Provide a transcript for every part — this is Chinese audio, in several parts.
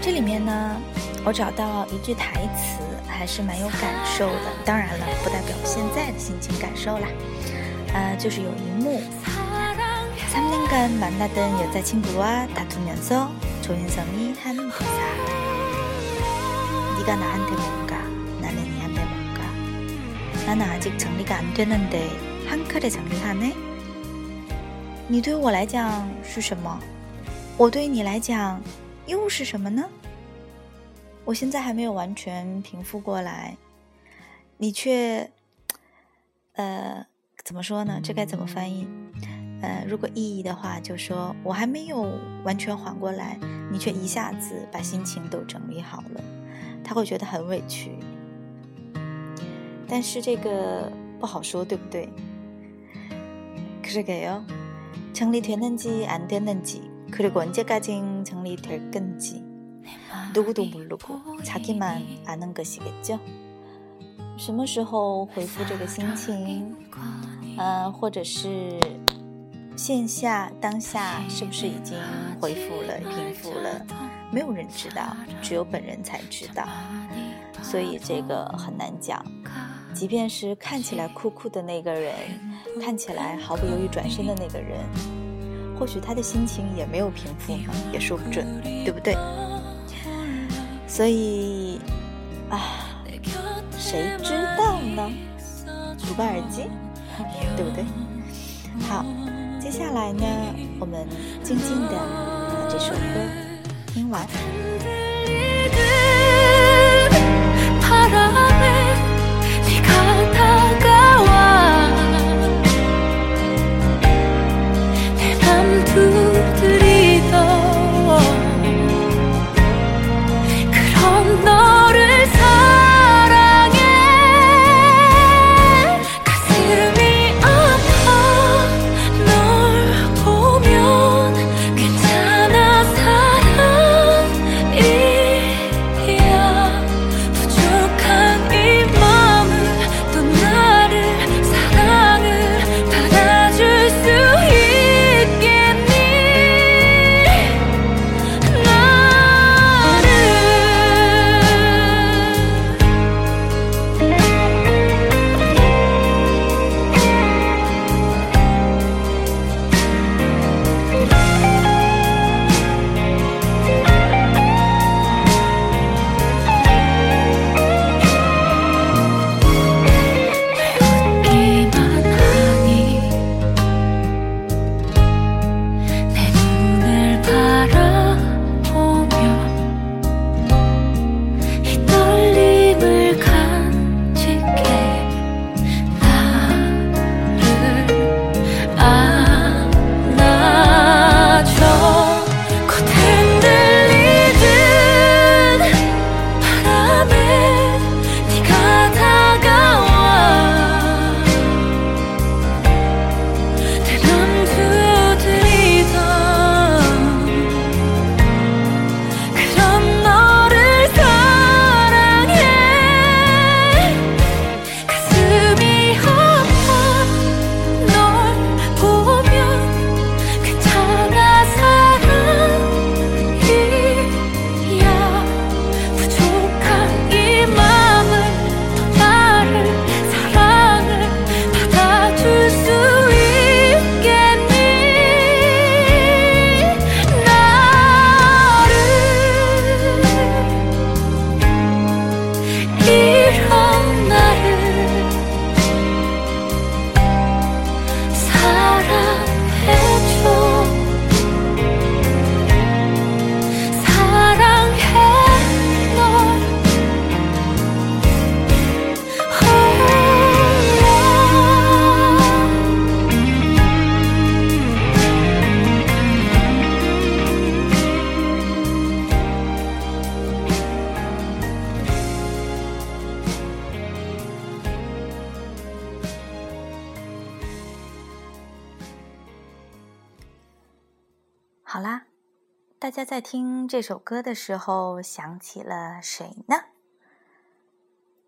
这里面呢，我找到一句台词， 还是蛮有感受的。当然了，不代表现在的心情感受啦。呃，就是有一幕，3년간만나던여자친구와다투면서조인성이한대사네가나한테뭔가나는니한테뭔가나는아직정리가안되는데한칼에정리하네你对我来讲是什么？我对你来讲又是什么呢？ 我现在还没有完全平复过来，你却，呃，怎么说呢？这该怎么翻译？呃，如果意义的话，就说我还没有完全缓过来，你却一下子把心情都整理好了，他会觉得很委屈。但是这个不好说，对不对？그러게요정리되는지안되는지그리고언제까지정리될건지 누구도 모르고 자기만 아는 것이겠죠. 什么时候恢复这个心情？呃，或者是线下当下是不是已经恢复了、平复了？没有人知道，只有本人才知道。所以这个很难讲。即便是看起来酷酷的那个人，看起来毫不犹豫转身的那个人，或许他的心情也没有平复呢，也说不准，对不对？ 所以啊，谁知道呢？读个耳机，对不对？好，接下来呢，我们静静的把这首歌听完。大家在听这首歌的时候想起了谁呢？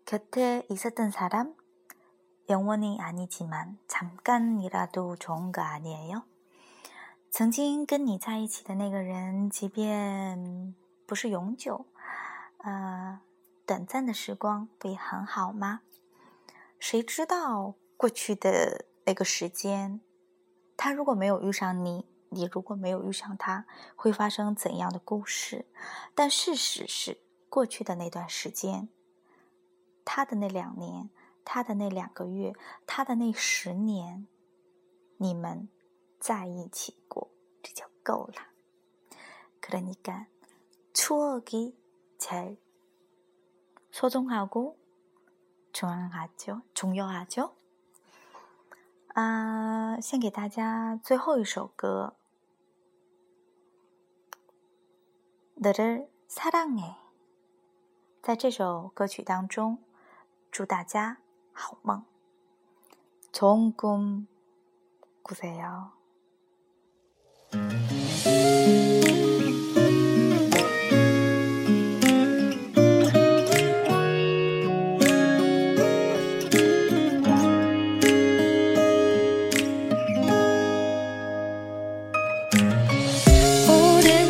곁에있었던사람영원히아니지만잠깐이라도좋은거아니에요曾经跟你在一起的那个人，即便不是永久，呃，短暂的时光不也很好吗？谁知道过去的那个时间，他如果没有遇上你。 你如果没有遇上他，会发生怎样的故事？但事实是，过去的那段时间，他的那两年，他的那两个月，他的那十年，你们在一起过，这就够了。그러니까추억이제일소중하고중요하죠중요하죠啊，献给大家最后一首歌。 너를 사랑해。 在这首歌曲当中，祝大家好梦。좋은 꿈 꾸세요。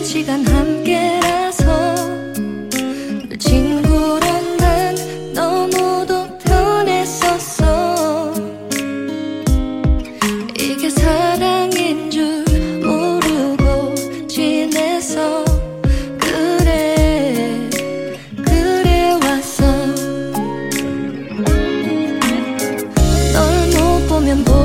시간 한 tiempo